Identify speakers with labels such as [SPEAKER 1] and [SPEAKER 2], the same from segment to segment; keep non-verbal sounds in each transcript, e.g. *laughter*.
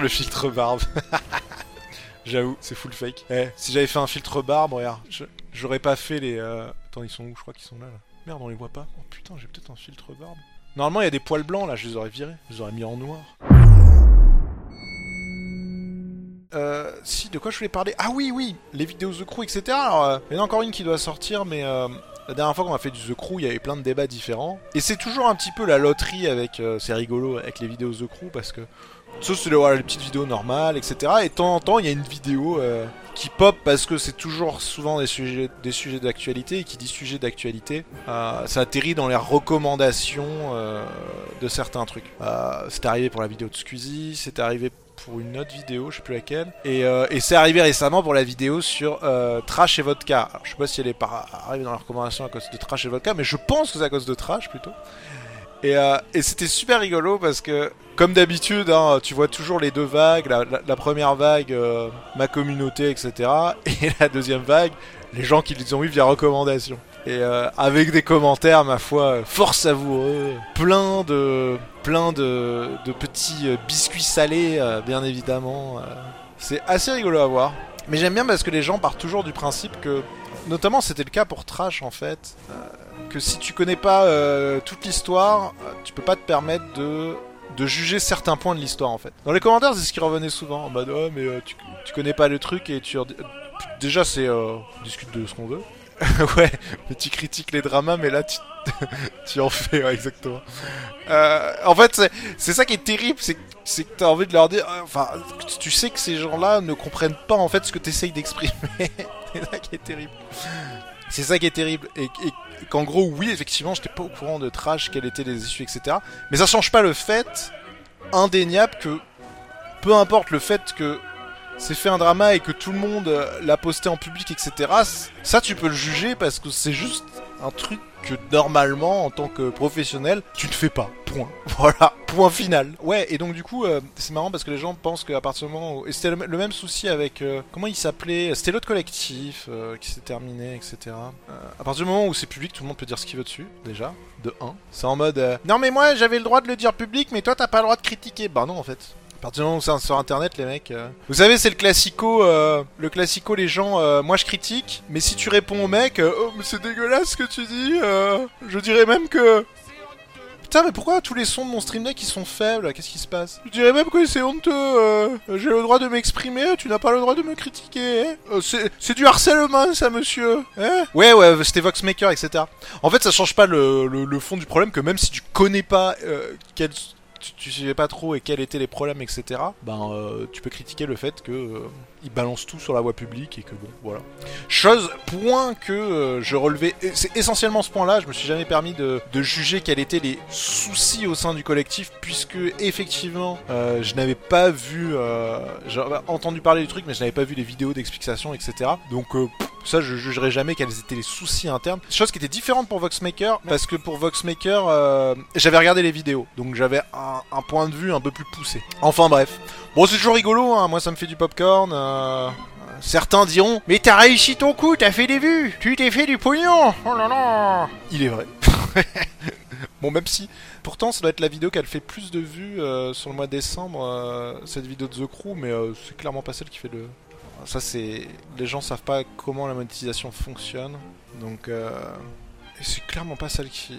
[SPEAKER 1] le filtre barbe. *laughs* J'avoue, c'est full fake. Eh, si j'avais fait un filtre barbe, regarde, j'aurais pas fait les. euh, Attends, ils sont où? Je crois qu'ils sont là, là. Merde, on les voit pas. Oh putain, j'ai peut-être un filtre barbe. Normalement, il y a des poils blancs là, je les aurais virés. Je les aurais mis en noir. Euh, si, de quoi je voulais parler? Ah oui, oui, les vidéos The Crew, etc. Alors, euh, il y en a encore une qui doit sortir, mais euh, la dernière fois qu'on a fait du The Crew, il y avait plein de débats différents. Et c'est toujours un petit peu la loterie avec. euh, c'est rigolo avec les vidéos The Crew parce que. Ça, c'est le- voilà, les petites vidéos normales, etc. Et de temps en temps, il y a une vidéo euh, qui pop parce que c'est toujours souvent des sujets, des sujets d'actualité. Et qui dit sujet d'actualité, euh, ça atterrit dans les recommandations euh, de certains trucs. Euh, c'est arrivé pour la vidéo de Squeezie, c'est arrivé pour une autre vidéo, je sais plus laquelle. Et, c'est arrivé récemment pour la vidéo sur euh, Trash et Vodka. Alors, je sais pas si elle est arrivée dans la recommandation à cause de Trash et Vodka, mais je pense que c'est à cause de Trash plutôt. Et, euh, et c'était super rigolo parce que, comme d'habitude, hein, tu vois toujours les deux vagues. La, première vague, euh, ma communauté, etc. *laughs* Et la deuxième vague, les gens qui les ont eu via recommandation. Et euh, avec des commentaires, ma foi, fort savoureux, plein de, plein de, petits biscuits salés, bien évidemment. C'est assez rigolo à voir. Mais j'aime bien parce que les gens partent toujours du principe que, notamment c'était le cas pour Trash en fait, euh, que si tu connais pas euh, toute l'histoire, euh, tu peux pas te permettre de de juger certains points de l'histoire en fait. Dans les commentaires, c'est ce qui revenait souvent en mode oh mais tu, tu connais pas le truc et tu déjà c'est discute de ce qu'on veut. *laughs* ouais, mais tu critiques les dramas mais là tu *laughs* tu en fais ouais, exactement. Euh, en fait, c'est- ça qui est terrible, c'est que t'as envie de leur dire, euh, enfin, tu sais que ces gens-là ne comprennent pas en fait ce que t'essayes d'exprimer. *laughs* c'est ça qui est terrible. C'est ça qui est terrible. Et, et qu'en gros, oui, effectivement, j'étais pas au courant de trash, quels étaient les issues, etc. Mais ça change pas le fait indéniable que, peu importe le fait que c'est fait un drama et que tout le monde l'a posté en public, etc. Ça, tu peux le juger parce que c'est juste un truc que normalement, en tant que professionnel, tu ne fais pas. Point. *laughs* Voilà. Point final. Ouais, et donc du coup, euh, c'est marrant parce que les gens pensent qu'à partir du moment où... Et c'était le, même souci avec... euh, comment il s'appelait C'était l'autre collectif euh, qui s'est terminé, etc. Euh, à partir du moment où c'est public, tout le monde peut dire ce qu'il veut dessus, déjà. De 1. C'est en mode... non mais moi, j'avais le droit de le dire public, mais toi, t'as pas le droit de critiquer. Bah non, en fait. Partir du moment où c'est sur internet, les mecs. euh, Vous savez, c'est le classico. euh, Le classico, les gens. euh, moi, je critique. Mais si tu réponds au mec, euh, oh, mais c'est dégueulasse ce que tu dis. euh, Je dirais même que. Putain, mais pourquoi tous les sons de mon stream deck ils sont faibles Qu'est-ce qui se passe? Je dirais même que c'est honteux. euh, J'ai le droit de m'exprimer, tu n'as pas le droit de me critiquer. hein. Euh, c'est- c'est du harcèlement, ça, monsieur. Hein? Ouais, ouais, c'était Voxmaker, etc. En fait, ça change pas le, le- le fond du problème que même si tu connais pas euh, quel tu, savais pas trop et quels étaient les problèmes, etc. Ben, euh, tu peux critiquer le fait que euh, balancent tout sur la voie publique et que bon, voilà. Chose, point que euh, je relevais, c'est essentiellement ce point-là. Je me suis jamais permis de, juger quels étaient les soucis au sein du collectif, puisque effectivement, je n'avais pas vu, j'avais entendu parler du truc, mais je n'avais pas vu les vidéos d'explication, etc. Donc ça, je jugerai jamais quels étaient les soucis internes. Chose qui était différente pour Voxmaker, parce que pour Voxmaker, j'avais regardé les vidéos, donc j'avais un point de vue un peu plus poussé. Enfin bref. Bon, c'est toujours rigolo, hein. moi ça me fait du popcorn. Euh... Certains diront Mais t'as réussi ton coup, t'as fait des vues, tu t'es fait du pognon Oh là là Il est vrai. *laughs* bon, même si. Pourtant, ça doit être la vidéo qui a fait plus de vues euh, sur le mois de décembre, euh, cette vidéo de The Crew, mais euh, c'est clairement pas celle qui fait le. Ça, c'est. Les gens savent pas comment la monétisation fonctionne, donc. Et c'est clairement pas celle qui.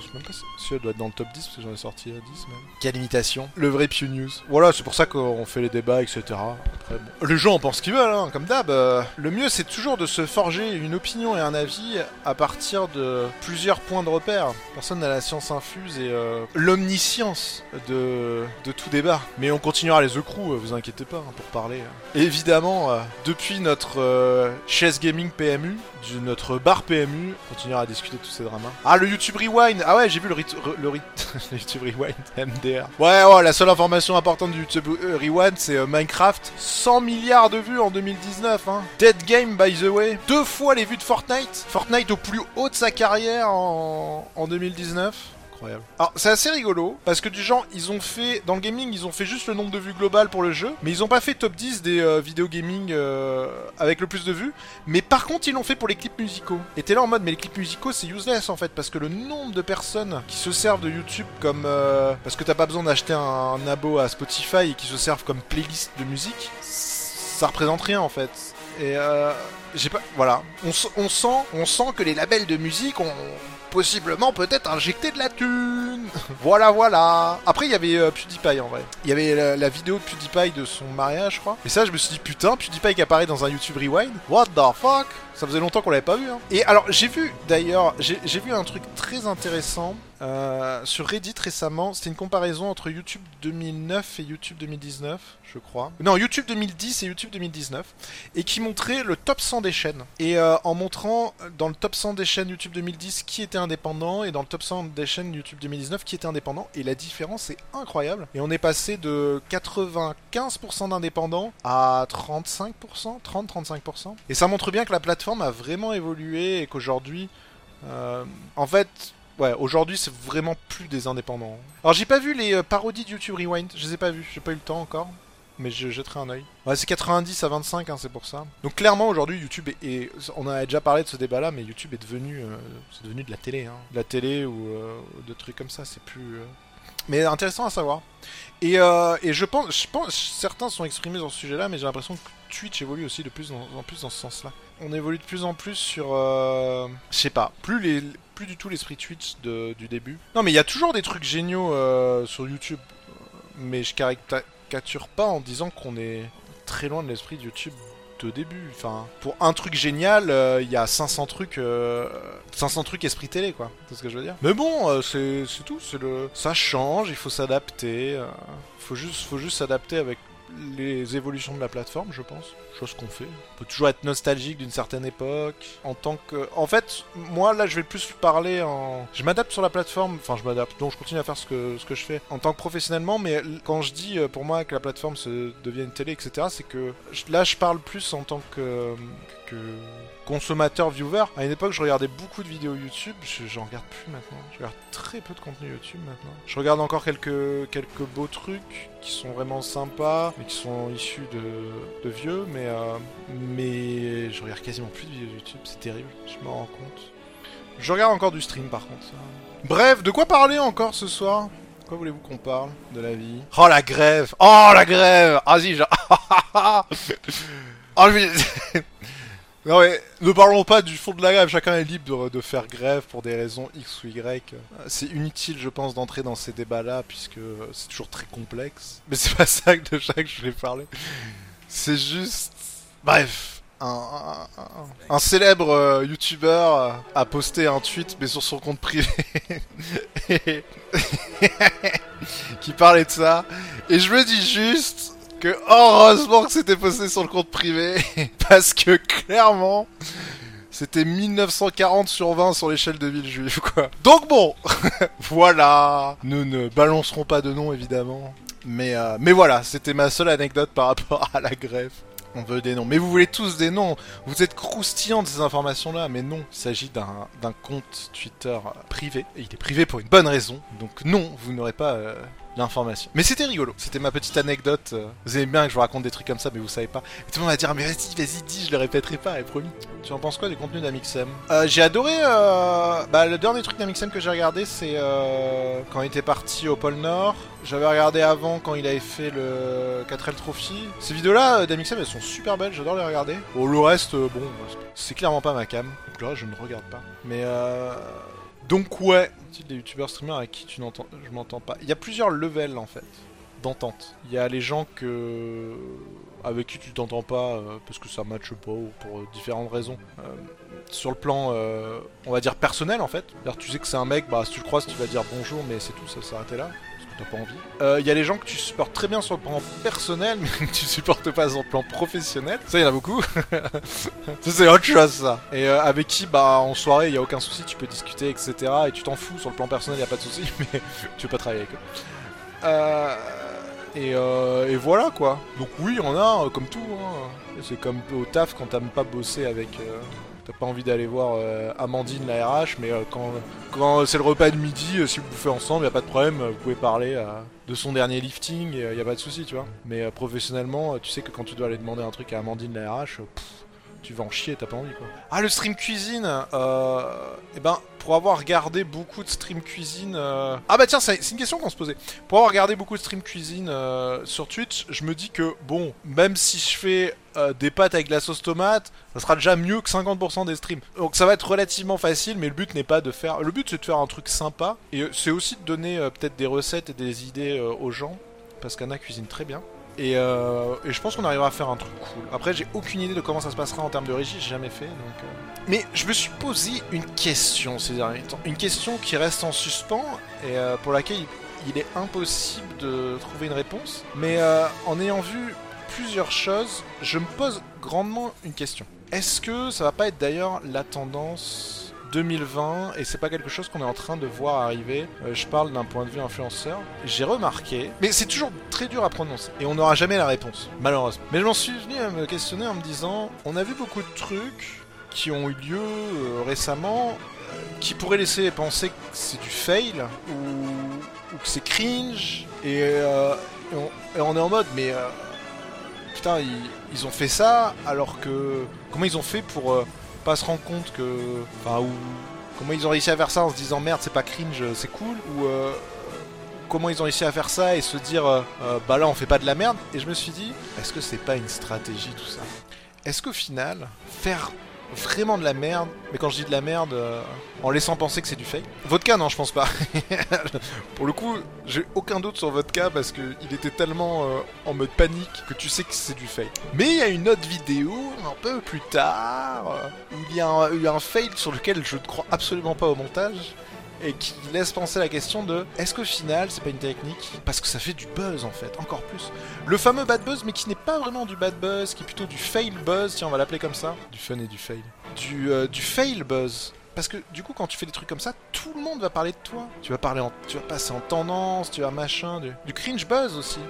[SPEAKER 1] Je sais même pas si elle doit être dans le top 10 parce que j'en ai sorti à 10 même. Quelle imitation. Le vrai Pew News. Voilà, c'est pour ça qu'on fait les débats, etc. Après, bon. Les gens en pensent ce qu'ils veulent, hein, comme d'hab. euh, Le mieux, c'est toujours de se forger une opinion et un avis à partir de plusieurs points de repère. Personne n'a la science infuse et euh, l'omniscience de, de tout débat. Mais on continuera les Crew, euh, vous inquiétez pas, hein, pour parler. hein. Évidemment, euh, depuis notre euh, chaise gaming PMU, du- notre bar PMU, on continuera à discuter tous ces dramas. Ah, le YouTube Rewind Ah ouais, j'ai vu le, rit- le, rit- *laughs* le YouTube Rewind *laughs* MDR. Ouais, ouais, la seule information importante du YouTube euh, Rewind, c'est euh, Minecraft. 100 milliards de vues en 2019, hein. Dead Game, by the way. Deux fois les vues de Fortnite. Fortnite au plus haut de sa carrière en 2019. Alors c'est assez rigolo parce que du genre ils ont fait dans le gaming ils ont fait juste le nombre de vues global pour le jeu, mais ils ont pas fait top 10 des euh, vidéos gaming euh, avec le plus de vues. Mais par contre ils l'ont fait pour les clips musicaux. Et t'es là en mode mais les clips musicaux c'est useless en fait parce que le nombre de personnes qui se servent de YouTube comme euh, parce que t'as pas besoin d'acheter un, abo à Spotify et qui se servent comme playlist de musique, ça représente rien en fait. Et euh, j'ai pas voilà, on, on sent on sent que les labels de musique ont possiblement peut-être injecté de la thune. voilà, voilà. Après, il y avait euh, PewDiePie en vrai. Il y avait la, la vidéo de PewDiePie de son mariage, je crois. Et ça, je me suis dit, putain, PewDiePie qui apparaît dans un YouTube Rewind. What the fuck? Ça faisait longtemps qu'on l'avait pas vu. Hein. Et alors, j'ai vu d'ailleurs, j'ai vu un truc très intéressant euh, sur Reddit récemment. C'était une comparaison entre YouTube 2009 et YouTube 2019, je crois. Non, YouTube 2010 et YouTube 2019 et qui montrait le top 100 des chaînes. Et euh, en montrant dans le top 100 des chaînes YouTube 2010 qui était indépendant et dans le top 100 des chaînes YouTube 2019 qui était indépendant. Et la différence est incroyable. Et on est passé de 95% d'indépendants à 35%, 30-35%. Et ça montre bien que la plateforme a vraiment évolué et qu'aujourd'hui, euh, en fait, Ouais, aujourd'hui c'est vraiment plus des indépendants. Alors j'ai pas vu les euh, parodies de YouTube Rewind, je les ai pas vues, j'ai pas eu le temps encore, mais je jetterai un oeil. Ouais, c'est 90 à 25, hein, c'est pour ça. Donc clairement aujourd'hui YouTube est, on a déjà parlé de ce débat-là, mais YouTube est devenu, euh, c'est devenu de la télé, hein. de la télé ou de trucs comme ça, c'est plus. Mais intéressant à savoir. Et, et je pense, je pense, certains sont exprimés sur ce sujet-là, mais j'ai l'impression que Twitch évolue aussi de plus en, en plus dans ce sens-là. On évolue de plus en plus sur, euh, je sais pas, plus les, plus du tout l'esprit Twitch de- du début. Non, mais il y a toujours des trucs géniaux euh, sur YouTube, mais je caricature pas en disant qu'on est très loin de l'esprit YouTube de début. Enfin, pour un truc génial, euh, il y a 500 trucs, euh, 500 trucs esprit télé, quoi. C'est ce que je veux dire. Mais bon, c'est tout. C'est le, ça change. Il faut s'adapter. faut juste, faut juste s'adapter avec les évolutions de la plateforme, je pense. Chose qu'on fait. On peut toujours être nostalgique d'une certaine époque. En tant que, en fait, moi là, je vais plus parler en. Je m'adapte sur la plateforme. Enfin, je m'adapte. Donc, je continue à faire ce que ce que je fais en tant que professionnellement. Mais quand je dis euh, pour moi que la plateforme se devient une télé, etc., c'est que là, je parle plus en tant que consommateur viewer. À une époque, je regardais beaucoup de vidéos YouTube. Je j'en regarde plus maintenant. Je regarde très peu de contenu YouTube maintenant. Je regarde encore quelques quelques beaux trucs qui sont vraiment sympas, mais qui sont issus de, vieux. Mais euh, mais je regarde quasiment plus de vidéos YouTube. C'est terrible. Je m'en rends compte. Je regarde encore du stream par contre. Bref, de quoi parler encore ce soir? Quoi voulez-vous qu'on parle de la vie? Oh la grève Oh la grève Ah genre... oh, je... *laughs* *laughs* Non mais, ne parlons pas du fond de la grève, chacun est libre de, faire grève pour des raisons X ou Y. C'est inutile je pense d'entrer dans ces débats-là puisque c'est toujours très complexe. Mais c'est pas ça que de ça je voulais parler. C'est juste... Bref. Un, célèbre euh, youtubeur euh, a posté un tweet mais sur son compte privé *laughs* *laughs* qui parlait de ça et je me dis juste que heureusement que c'était posté sur le compte privé *laughs* parce que clairement c'était 1940 sur 20 sur l'échelle de ville juive quoi. Donc bon, *laughs* voilà. Nous ne balancerons pas de nom évidemment. Mais, euh, mais voilà, c'était ma seule anecdote par rapport à la grève. On veut des noms. Mais vous voulez tous des noms. Vous êtes croustillants de ces informations-là. Mais non, il s'agit d'un compte Twitter privé. Et il est privé pour une bonne raison. Donc non, vous n'aurez pas euh, Mais c'était rigolo. C'était ma petite anecdote. euh. Vous aimez bien que je vous raconte des trucs comme ça, mais vous savez pas. Et tout le monde va dire, mais vas-y, vas-y, dis, je le répéterai pas, et promis. Tu en penses quoi du contenu d'Amixem? Euh, J'ai adoré. euh, Bah, le dernier truc d'Amixem que j'ai regardé, c'est euh, quand il était parti au pôle Nord. J'avais regardé avant quand il avait fait le 4L Trophy. Ces vidéos-là euh, d'Amixem, elles sont super belles, j'adore les regarder. Oh, le reste, euh, bon, c'est clairement pas ma cam. Donc reste, je ne regarde pas. Mais euh. Donc ouais, des youtubeurs streamers avec qui tu n'entends, je m'entends pas. Il y a plusieurs levels en fait d'entente. Il y a les gens que avec qui tu t'entends pas euh, parce que ça matche pas ou pour différentes raisons. Euh, sur le plan, euh, on va dire personnel en fait. Tu sais que c'est un mec, bah si tu le croises, tu vas dire bonjour, mais c'est tout, ça s'arrêter là. T'as pas envie. Euh, Il y a les gens que tu supportes très bien sur le plan personnel, mais *laughs* que tu supportes pas sur le plan professionnel. Ça, il y en a beaucoup. *laughs* c'est autre chose, ça. Et euh, avec qui, bah, en soirée, il y a aucun souci, tu peux discuter, etc. Et tu t'en fous sur le plan personnel, il a pas de souci, *laughs* mais tu veux pas travailler avec eux. Euh, et, euh, et voilà quoi. Donc oui, en a, euh, comme tout. hein. C'est comme au taf quand t'aimes pas bosser avec, euh, t'as pas envie d'aller voir euh, Amandine la RH, mais euh, quand, quand c'est le repas de midi, euh, si vous bouffez ensemble, y a pas de problème, vous pouvez parler de son dernier lifting, y a pas de souci, tu vois. Mais professionnellement, tu sais que quand tu dois aller demander un truc à Amandine la RH, tu vas en chier, t'as pas envie quoi. Ah, le stream cuisine euh, Eh ben, pour avoir regardé beaucoup de stream cuisine. Euh, ah bah tiens, c'est une question qu'on se posait. Pour avoir regardé beaucoup de stream cuisine euh, sur Twitch, je me dis que, bon, même si je fais des pâtes avec de la sauce tomate, ça sera déjà mieux que 50% des streams. Donc ça va être relativement facile, mais le but n'est pas de faire. Le but c'est de faire un truc sympa. Et c'est aussi de donner peut-être des recettes et des idées aux gens. Parce qu'Anna cuisine très bien. Euh, et, je pense qu'on arrivera à faire un truc cool. Après, j'ai aucune idée de comment ça se passera en termes de régie, j'ai jamais fait. Donc, euh. Mais je me suis posé une question ces derniers temps. Une question qui reste en suspens et euh, pour laquelle il est impossible de trouver une réponse. Mais en ayant vu plusieurs choses, je me pose grandement une question. Est-ce que ça va pas être d'ailleurs la tendance 2020 et c'est pas quelque chose qu'on est en train de voir arriver. Euh, je parle d'un point de vue influenceur. J'ai remarqué, mais c'est toujours très dur à prononcer et on n'aura jamais la réponse, malheureusement. Mais je m'en suis venu à me questionner en me disant, on a vu beaucoup de trucs qui ont eu lieu euh, récemment euh, qui pourraient laisser penser que c'est du fail ou, que c'est cringe et, on, est en mode mais putain ils, ils, ont fait ça alors que comment ils ont fait pour pas se rendre compte que. Enfin, ou. Comment ils ont réussi à faire ça en se disant merde, c'est pas cringe, c'est cool Ou. Euh, comment ils ont réussi à faire ça et se dire euh, euh, bah là on fait pas de la merde Et je me suis dit, est-ce que c'est pas une stratégie tout ça? Est-ce qu'au final, faire vraiment de la merde, mais quand je dis de la merde, euh, en laissant penser que c'est du fake. Vodka, non, je pense pas. *laughs* Pour le coup, j'ai aucun doute sur Vodka parce qu'il était tellement euh, en mode panique que tu sais que c'est du fake. Mais il y a une autre vidéo, un peu plus tard, euh, où il y a eu un fail sur lequel je ne crois absolument pas au montage et qui laisse penser la question de est-ce qu'au final c'est pas une technique? Parce que ça fait du buzz en fait, encore plus. Le fameux bad buzz mais qui n'est pas vraiment du bad buzz, qui est plutôt du fail buzz, si on va l'appeler comme ça. Du fun et du fail. Du, euh, du fail buzz. Parce que du coup quand tu fais des trucs comme ça, tout le monde va parler de toi. Tu vas parler en, tu vas passer en tendance, tu vas machin, du, du cringe buzz aussi.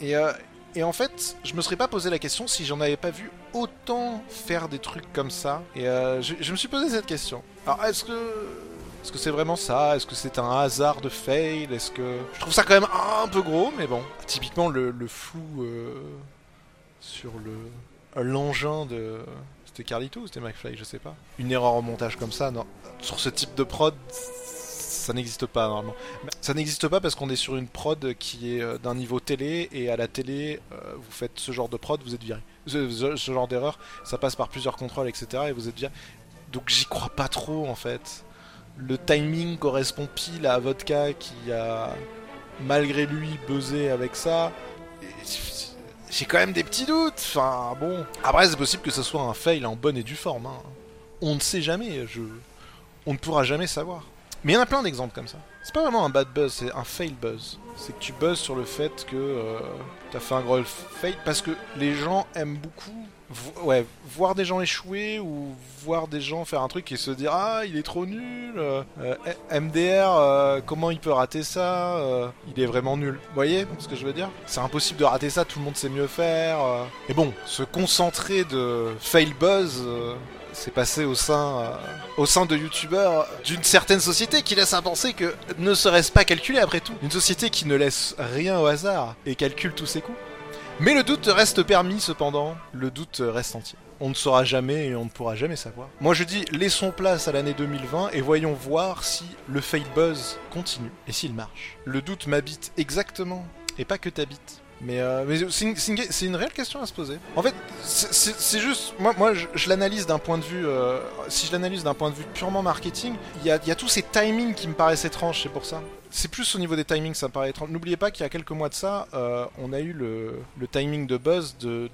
[SPEAKER 1] Et, euh, et en fait, je me serais pas posé la question si j'en avais pas vu autant faire des trucs comme ça. Et euh, je, je me suis posé cette question. Alors est-ce que est-ce que c'est vraiment ça? Est-ce que c'est un hasard de fail? Est-ce que... Je trouve ça quand même un peu gros, mais bon. Typiquement, le, flou euh, sur le l'engin de... C'était Carlito ou c'était McFly? Je sais pas. Une erreur en montage comme ça, non. Sur ce type de prod, ça n'existe pas normalement. Ça n'existe pas parce qu'on est sur une prod qui est euh, d'un niveau télé et à la télé, euh, vous faites ce genre de prod, vous êtes viré. Ce genre d'erreur, ça passe par plusieurs contrôles, etc. et vous êtes viré. Donc j'y crois pas trop en fait le timing correspond pile à Vodka qui a malgré lui buzzé avec ça. J'ai quand même des petits doutes. Enfin bon. Après c'est possible que ce soit un fail en bonne et due forme. Hein. On ne sait jamais. Je... On ne pourra jamais savoir. Mais il y en a plein d'exemples comme ça. C'est pas vraiment un bad buzz, c'est un fail buzz. C'est que tu buzzes sur le fait que euh, t'as fait un gros fail parce que les gens aiment beaucoup ouais, voir des gens échouer ou voir des gens faire un truc et se dire ah il est trop nul, euh, MDR euh, comment il peut rater ça, euh, il est vraiment nul. Vous voyez ce que je veux dire? C'est impossible de rater ça, tout le monde sait mieux faire. Et bon, se concentrer de fail buzz c'est passé au sein, au sein de youtubeurs d'une certaine société qui laisse à penser que ne serait-ce pas calculé après tout. Une société qui ne laisse rien au hasard et calcule tous ses coups. Mais le doute reste permis cependant, le doute reste entier. On ne saura jamais et on ne pourra jamais savoir. Moi je dis laissons place à l'année 2020 et voyons voir si le fake buzz continue et s'il marche. Le doute m'habite exactement et pas que t'habites. Mais, euh, mais c'est une, réelle question à se poser. En fait, c'est juste. Moi, moi je, l'analyse d'un point de vue. Euh, si je l'analyse d'un point de vue purement marketing, il y y a tous ces timings qui me paraissent étranges, c'est pour ça c'est plus au niveau des timings, ça me paraît étrange. N'oubliez pas qu'il y a quelques mois de ça, euh, on a eu le, timing de buzz de,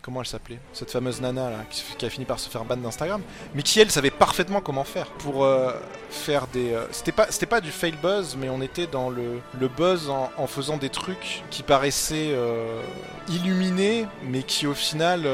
[SPEAKER 1] comment elle s'appelait Cette fameuse nana là, qui, a fini par se faire ban d'Instagram, mais qui elle savait parfaitement comment faire pour euh, faire des. Euh, c'était pas c'était pas du fail buzz, mais on était dans le, buzz en, faisant des trucs qui paraissaient illuminés, mais qui au final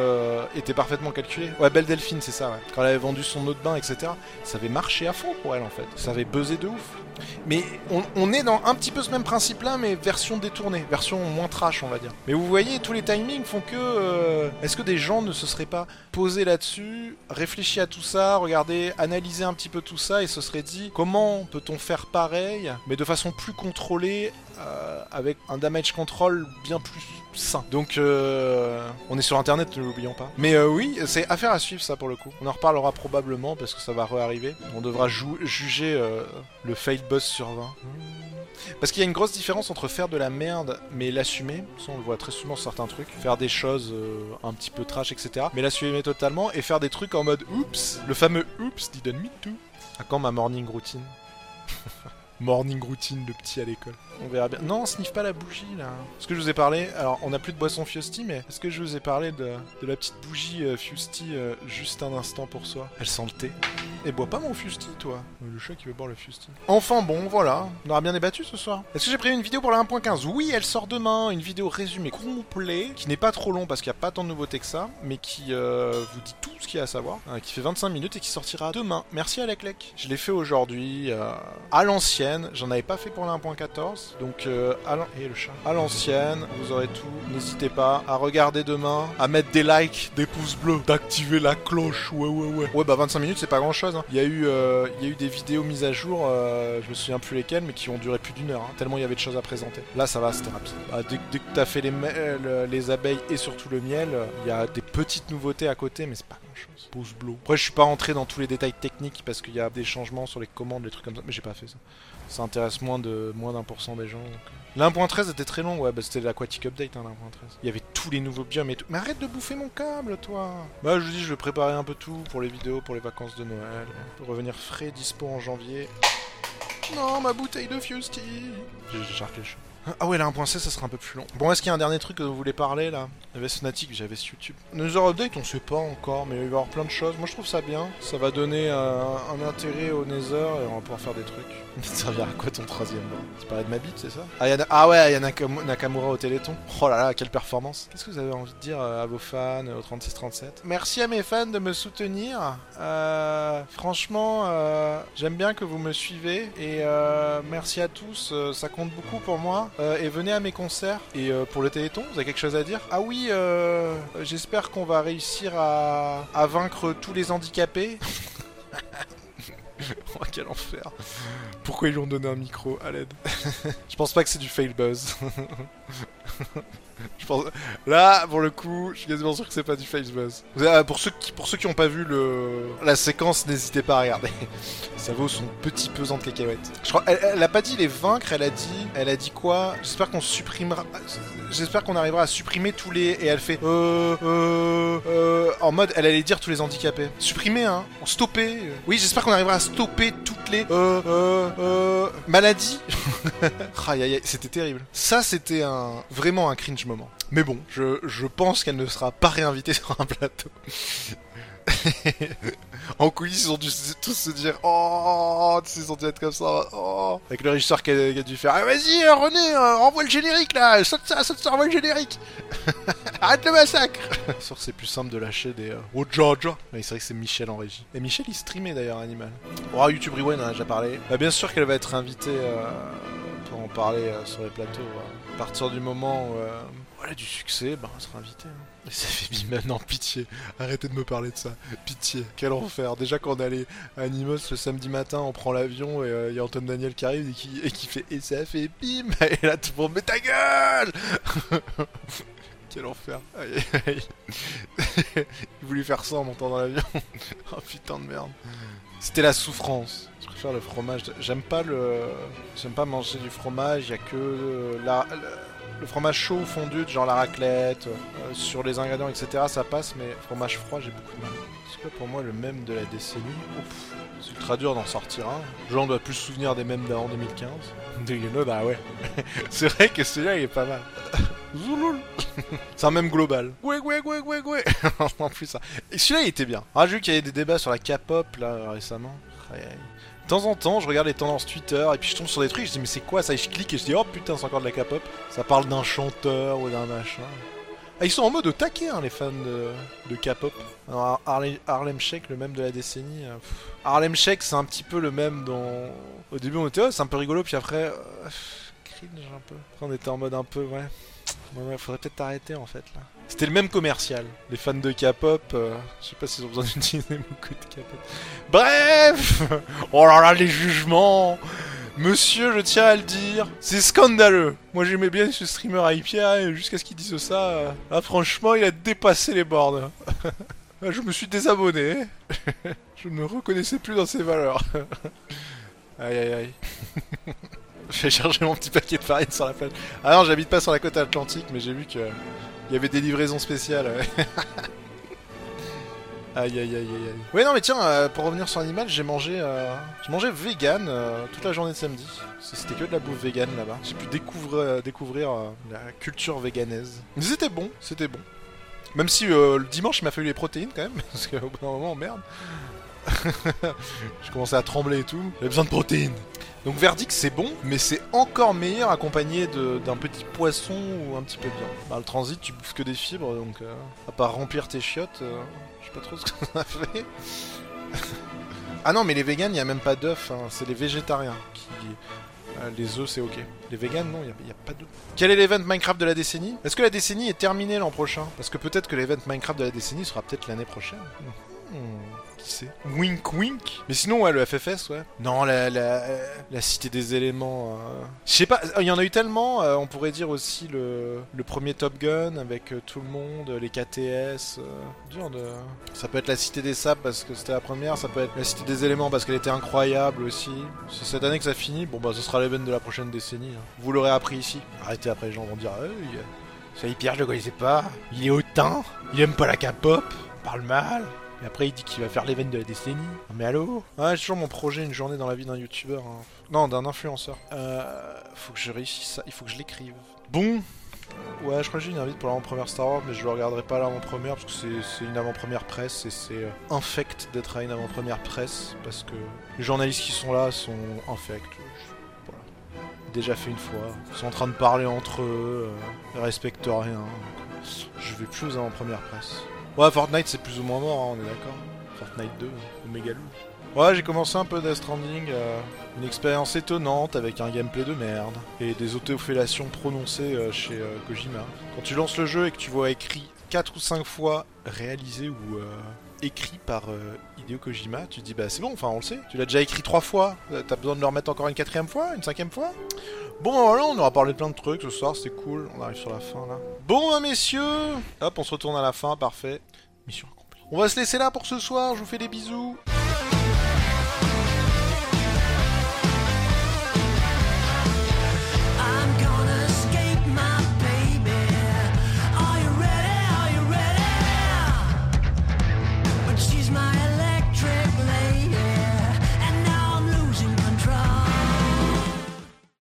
[SPEAKER 1] étaient parfaitement calculés. Ouais, Belle Delphine, c'est ça. Ouais. Quand elle avait vendu son eau de bain, etc. Ça avait marché à fond pour elle en fait. Ça avait buzzé de ouf. Mais on, on est dans un petit peu ce même principe-là, mais version détournée, version moins trash, on va dire. Mais vous voyez, tous les timings font que... euh, Est-ce que des gens ne se seraient pas posés là-dessus, réfléchi à tout ça, regardé, analysé un petit peu tout ça, et se seraient dit, comment peut-on faire pareil, mais de façon plus contrôlée, euh, avec un damage control bien plus sain. Donc, euh, on est sur Internet, ne l'oublions pas. Mais euh, oui, c'est affaire à suivre ça pour le coup. On en reparlera probablement, parce que ça va re-arriver. On devra juger euh, le fail boss sur 20. Parce qu'il y a une grosse différence entre faire de la merde mais l'assumer, ça on le voit très souvent sur certains trucs, faire des choses un petit peu trash etc, mais l'assumer totalement et faire des trucs en mode oups, le fameux oups didn't mean to. À quand ma morning routine *laughs* Morning routine de petit à l'école. On verra bien. Non, on sniffe pas la bougie là. Est-ce que je vous ai parlé Alors, on n'a plus de boisson Fusty, mais est-ce que je vous ai parlé de, de la petite bougie euh, Fusty euh, juste un instant pour soi? Elle sent le thé. Et bois pas mon Fusty, toi. Euh, Le chat qui veut boire le Fusty. Enfin bon, voilà. On aura bien débattu ce soir. Est-ce que j'ai prévu une vidéo pour la 1.15 Oui, elle sort demain. Une vidéo résumée complet, qui n'est pas trop long parce qu'il n'y a pas tant de nouveautés que ça, mais qui euh, vous dit tout ce qu'il y a à savoir, hein, qui fait 25 minutes et qui sortira demain. Merci à Leclec. Je l'ai fait aujourd'hui, à l'ancienne. J'en avais pas fait pour la 1.14, donc euh, à l'ancienne, vous aurez tout. N'hésitez pas à regarder demain, à mettre des likes, des pouces bleus, d'activer la cloche. Ouais, ouais, ouais. Ouais, bah 25 minutes, c'est pas grand chose. Il y a eu, euh, il y a eu des vidéos mises à jour. euh, je me souviens plus lesquelles, mais qui ont duré plus d'une heure. hein, tellement il y avait de choses à présenter. Là, ça va, c'était rapide. Bah, dès, que t'as fait les, euh, les abeilles et surtout le miel, euh, il y a des petites nouveautés à côté, mais c'est pas grand chose. Pouce bleu. Après, je suis pas rentré dans tous les détails techniques parce qu'il y a des changements sur les commandes, des trucs comme ça, mais j'ai pas fait ça. Ça intéresse moins de moins d'un pour cent des gens. euh. La 1.13 était très long, ouais, bah c'était l'Aquatic Update, hein, la 1.13. Il y avait tous les nouveaux biomes et tout. Mais arrête de bouffer mon câble, toi Bah, je vous dis, je vais préparer un peu tout pour les vidéos, pour les vacances de Noël. Pour revenir frais, dispo en janvier. Non, ma bouteille de Fusty J'ai charqué. Ah ouais, la 1.16, ça sera un peu plus long. Bon, est-ce qu'il y a un dernier truc que vous voulez parler là? Avait Fnatic, j'avais sur YouTube. Nether Update, on sait pas encore, mais il va y avoir plein de choses. Moi, je trouve ça bien. Ça va donner euh, un intérêt au Nether et on va pouvoir faire des trucs. *laughs* Ça servira à quoi ton troisième bras? Tu parlais de ma bite, c'est ça? Ah, ah ouais, il y a Nakam- Nakamura au Téléthon. Oh là là, quelle performance. Qu'est-ce que vous avez envie de dire euh, à vos fans, euh, au 3637 Merci à mes fans de me soutenir. Franchement, j'aime bien que vous me suivez et merci à tous, ça compte beaucoup pour moi. Euh, et venez à mes concerts. Et euh, pour le Téléthon, vous avez quelque chose à dire? Ah oui, euh, j'espère qu'on va réussir à, à vaincre tous les handicapés. *laughs* *laughs* oh, quel enfer. Pourquoi ils lui ont donné un micro à l'aide *laughs* Je pense pas que c'est du fail buzz. *laughs* Je pense... Là, pour le coup, je suis quasiment sûr que c'est pas du face buzz. Avez- pour ceux qui, pour ceux qui ont pas vu le la séquence, n'hésitez pas à regarder. Ça vaut son petit pesant de cacahuètes. Je crois, elle, elle a pas dit les vaincre, elle a dit, elle a dit quoi? J'espère qu'on supprimera, j'espère qu'on arrivera à supprimer tous les. Et elle fait euh, euh, euh, en mode, elle allait dire tous les handicapés. Supprimer, hein, stopper. Oui, j'espère qu'on arrivera à stopper toutes les euh, euh, euh, maladies. *laughs* Aïe, aïe, aïe, c'était terrible. Ça, c'était un vraiment un cringe moment. Mais bon, je, je pense qu'elle ne sera pas réinvitée *laughs* sur un plateau. *laughs* en coulisses, ils ont dû tous se dire Oh, ils ont dû être comme ça. Oh. Avec le régisseur qui a, dû faire ah, Vas-y, euh, René, euh, renvoie le générique là, saute ça, saute ça, renvoie le générique. *laughs* Arrête le massacre. *laughs* Sûr, c'est plus simple de lâcher des. Euh... Oh, Jaja. Oui, c'est vrai que c'est Michel en régie. Et Michel, il streamait d'ailleurs Animal. Oh, YouTube Rewind, on en a déjà parlé. Bah, bien sûr qu'elle va être invitée euh, pour en parler euh, sur les plateaux. À partir du moment où elle a du succès, bah, elle sera invitée. hein. Ça fait bim maintenant, pitié. Arrêtez de me parler de ça. Pitié. Quel enfer. Déjà, quand on est allé à Animos le samedi matin, on prend l'avion et euh, il y a Antoine Daniel qui arrive et qui, et qui fait Et ça fait bim *laughs* Et là, tout le monde, mais ta gueule *laughs* Quel enfer. Aïe, aïe. *laughs* Il voulait faire ça en montant dans l'avion. oh putain de merde. C'était la souffrance. Je préfère le fromage. J'aime pas le. J'aime pas manger du fromage. Il y a que euh, la. Le- fromage chaud ou fondu, genre la raclette, euh, sur les ingrédients, etc. Ça passe, mais fromage froid, j'ai beaucoup de mal. C'est pas pour moi le même de la décennie Ouf, C'est ultra dur d'en sortir un. Les gens doivent plus se souvenir des mêmes d'avant 2015. De Yeno, bah ouais. *laughs* C'est vrai que celui-là, il est pas mal. *laughs* Zouloul *laughs* C'est un même global. Ouais, ouais, ouais, ouais, ouais. en plus, ça. Et celui-là, il était bien. Ah, j'ai vu qu'il y avait des débats sur la K-pop, là, récemment. Aïe, aïe. De temps en temps, je regarde les tendances Twitter et puis je tombe sur des trucs, je dis mais c'est quoi ça? Et je clique et je dis oh putain c'est encore de la K-pop. Ça parle d'un chanteur ou d'un machin. Ah, ils sont en mode taquet, hein, les fans de, K-pop. Alors, Harlem, Harlem Shake, le même de la décennie. euh, pff. Harlem Shake, c'est un petit peu le même dans. Au début, on était, oh, c'est un peu rigolo, puis après. euh, Après, on était en mode un peu, ouais. Ouais, ouais, faudrait peut-être t'arrêter en fait là. C'était le même commercial. Les fans de K-pop, euh, je sais pas s'ils ont besoin d'utiliser beaucoup de K-pop. Bref Oh là là, les jugements Monsieur, je tiens à le dire, c'est scandaleux. Moi j'aimais bien ce streamer et jusqu'à ce qu'il dise ça, euh, là franchement il a dépassé les bornes. *laughs* je me suis désabonné. *laughs* je ne me reconnaissais plus dans ses valeurs. *laughs* aïe aïe aïe. *laughs* J'ai cherché mon petit paquet de farine sur la plage. Ah non, j'habite pas sur la côte atlantique, mais j'ai vu que il y avait des livraisons spéciales. *laughs* aïe aïe aïe aïe. Ouais non mais tiens, euh, pour revenir sur l'animal, j'ai mangé, euh, j'ai mangé vegan euh, toute la journée de samedi. C'était que de la bouffe vegan là-bas. J'ai pu découvrir, euh, découvrir la culture véganaise. Mais c'était bon, c'était bon. Même si le dimanche il m'a fallu les protéines quand même, *laughs* parce qu'au bout d'un moment, merde. *laughs* je commençais à trembler et tout. J'avais besoin de protéines. Donc verdict c'est bon, mais c'est encore meilleur accompagné d'un petit poisson ou un petit peu de viande. Bah, le transit tu bouffes que des fibres, donc euh, à part remplir tes chiottes, euh, je sais pas trop ce qu'on a fait. *laughs* ah non mais les véganes il y a même pas d'œufs, hein, c'est les végétariens qui... euh, les œufs c'est ok. Les véganes non, il y a, y a pas d'œufs. Quel est l'event Minecraft de la décennie? Est-ce que la décennie est terminée l'an prochain? Parce que peut-être que l'event Minecraft de la décennie sera peut-être l'année prochaine. Hmm, Wink wink Mais sinon ouais le FFS ouais. Non la, la, la cité des éléments. euh, Je sais pas, il y en a eu tellement, euh, on pourrait dire aussi le, le premier Top Gun avec euh, tout le monde, les KTS. euh, dur. Ça peut être la cité des sables parce que c'était la première, ça peut être la cité des éléments parce qu'elle était incroyable aussi. C'est cette année que ça finit, bon bah ce sera l'event de la prochaine décennie. hein. Vous l'aurez appris ici. Arrêtez après les gens vont dire ah, oui, ça Pierre je le connaissais pas, il est hautain, il aime pas la K-pop, parle mal. Et après, il dit qu'il va faire l'événement de la décennie. Ah, mais allô Ouais, j'ai toujours mon projet, une journée dans la vie d'un youtubeur. hein. Non, d'un influenceur. Euh, faut que je réussisse ça, il faut que je l'écrive. Bon. Ouais, je crois que j'ai une invite pour l'avant-première Star Wars, mais je le regarderai pas l'avant-première parce que c'est- c'est une avant-première presse et c'est euh, infect d'être à une avant-première presse parce que les journalistes qui sont là sont infect. Voilà. Déjà fait une fois. Ils sont en train de parler entre eux, euh, ils respectent rien. Je vais plus aux avant-premières presse. Ouais, Fortnite c'est plus ou moins mort, hein, on est d'accord. Fortnite 2, ou Megaloo. Ouais, j'ai commencé un peu Death Stranding, euh, une expérience étonnante avec un gameplay de merde et des autofélations prononcées euh, chez euh, Kojima. Quand tu lances le jeu et que tu vois écrit 4 ou 5 fois réalisé ou euh, écrit par euh, Hideo Kojima, tu dis bah c'est bon, enfin on le sait, tu l'as déjà écrit 3 fois, euh, t'as besoin de le remettre encore une quatrième fois, une cinquième fois? Bon bah voilà, on aura parlé de plein de trucs ce soir, c'était cool, on arrive sur la fin là. Bon bah messieurs, hop on se retourne à la fin, parfait. Mission accomplie. On va se laisser là pour ce soir, je vous fais des bisous.